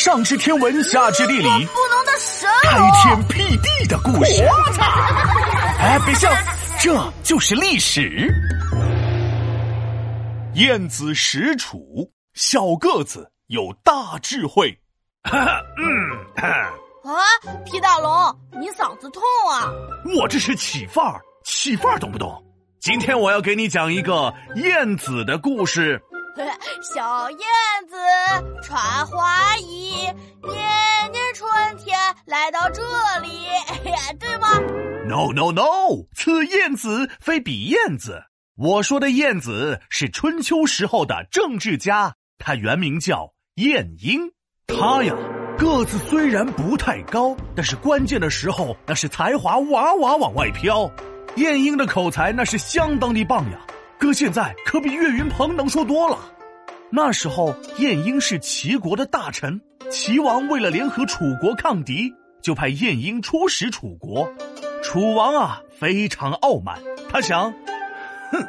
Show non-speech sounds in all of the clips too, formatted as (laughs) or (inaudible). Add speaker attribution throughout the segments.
Speaker 1: 上知天文，下知地理，
Speaker 2: 不能的神
Speaker 1: 开天辟地的故事。我 (laughs) 操哎，别笑，这就是历史。晏子使楚，小个子有大智慧。
Speaker 3: 嗯，(laughs)
Speaker 2: 啊，皮大龙，你嗓子痛啊？
Speaker 3: 我这是起范儿，起范儿懂不懂？今天我要给你讲一个晏子的故事。(laughs)
Speaker 2: 小燕子穿花衣，年年春天来到这里，(laughs) 对吗
Speaker 3: ？No No No，此燕子非彼燕子。我说的燕子是春秋时候的政治家，他原名叫晏婴。他呀，个子虽然不太高，但是关键的时候那是才华哇哇往外飘。晏婴的口才那是相当的棒呀，哥现在可比岳云鹏能说多了。那时候，晏婴是齐国的大臣，齐王为了联合楚国抗敌，就派晏婴出使楚国。楚王啊，非常傲慢，他想：哼，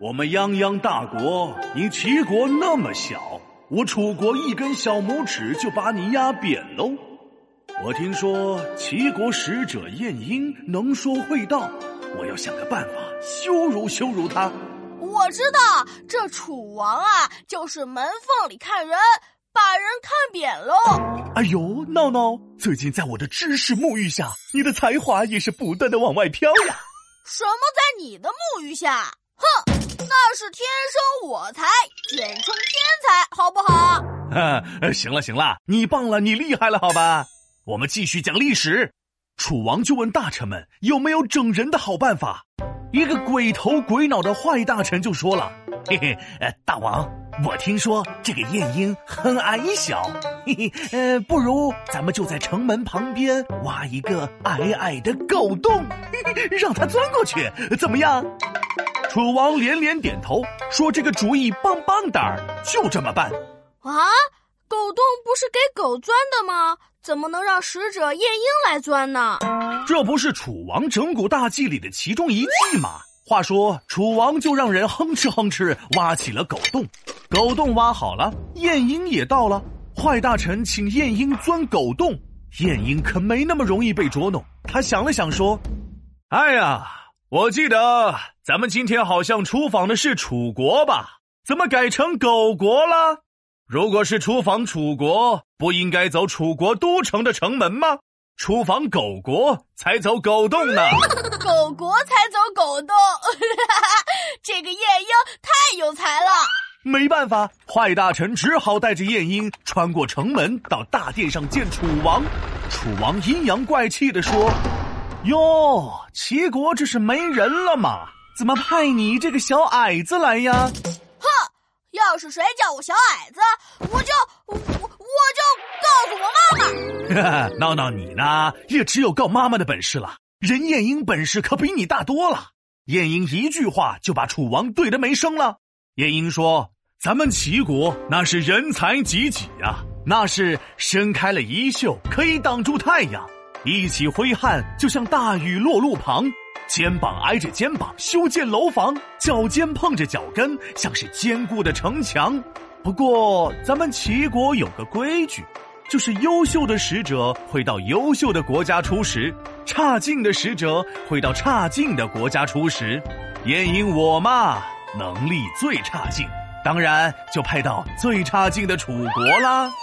Speaker 3: 我们泱泱大国，你齐国那么小，我楚国一根小拇指就把你压扁喽。我听说齐国使者晏婴能说会道，我要想个办法羞辱羞辱他。
Speaker 2: 我知道，这楚王啊，就是门缝里看人，把人看扁喽。
Speaker 3: 哎呦，闹闹，最近在我的知识沐浴下，你的才华也是不断的往外飘呀。
Speaker 2: 什么在你的沐浴下？哼，那是天生我才，简称天才，好不好？
Speaker 3: 啊，行了行了，你棒了，你厉害了，好吧？我们继续讲历史。楚王就问大臣们有没有整人的好办法。一个鬼头鬼脑的坏大臣就说了：“ (laughs) 嘿嘿，呃，大王，我听说这个晏婴很矮小，(laughs) 嘿嘿，呃，不如咱们就在城门旁边挖一个矮矮的狗洞，嘿嘿，让他钻过去，怎么样？”楚王连连点头，说：“这个主意棒棒哒，就这么办。”
Speaker 2: 啊，狗洞不是给狗钻的吗？怎么能让使者晏婴来钻呢？
Speaker 3: 这不是楚王整蛊大计里的其中一计吗？话说，楚王就让人哼哧哼哧挖起了狗洞，狗洞挖好了，晏婴也到了。坏大臣请晏婴钻狗洞，晏婴可没那么容易被捉弄。他想了想说：“哎呀，我记得咱们今天好像出访的是楚国吧？怎么改成狗国了？”如果是出访楚国，不应该走楚国都城的城门吗？出访狗国才走狗洞呢。(laughs)
Speaker 2: 狗国才走狗洞，(laughs) 这个晏婴太有才了。
Speaker 3: 没办法，坏大臣只好带着晏婴穿过城门，到大殿上见楚王。楚王阴阳怪气地说：“哟，齐国这是没人了吗？怎么派你这个小矮子来呀？”
Speaker 2: 要是谁叫我小矮子，我就我我就告诉我
Speaker 3: 妈妈。(laughs) 闹闹，你呢？也只有告妈妈的本事了。人晏婴本事可比你大多了。晏婴一句话就把楚王怼得没声了。晏婴说：“咱们齐国那是人才济济呀，那是伸开了衣袖可以挡住太阳，一起挥汗就像大雨落路旁。”肩膀挨着肩膀修建楼房，脚尖碰着脚跟，像是坚固的城墙。不过，咱们齐国有个规矩，就是优秀的使者会到优秀的国家出使，差劲的使者会到差劲的国家出使。晏婴我嘛，能力最差劲，当然就派到最差劲的楚国啦。(laughs)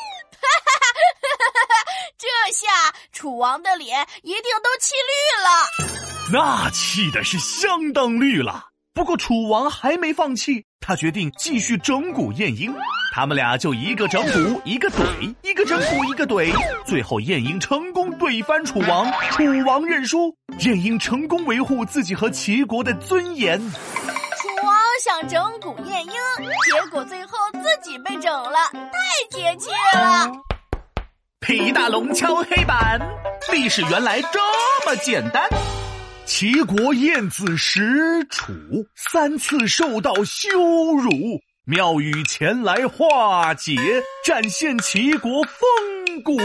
Speaker 2: 这下楚王的脸一定都气绿了。
Speaker 3: 那气的是相当绿了。不过楚王还没放弃，他决定继续整蛊晏婴。他们俩就一个整蛊，一个怼，一个整蛊，一个怼。最后晏婴成功怼翻楚王，楚王认输。晏婴成功维护自己和齐国的尊严。
Speaker 2: 楚王想整蛊晏婴，结果最后自己被整了，太解气了。
Speaker 3: 皮大龙敲黑板，历史原来这么简单。齐国晏子使楚三次受到羞辱，妙语前来化解，展现齐国风骨。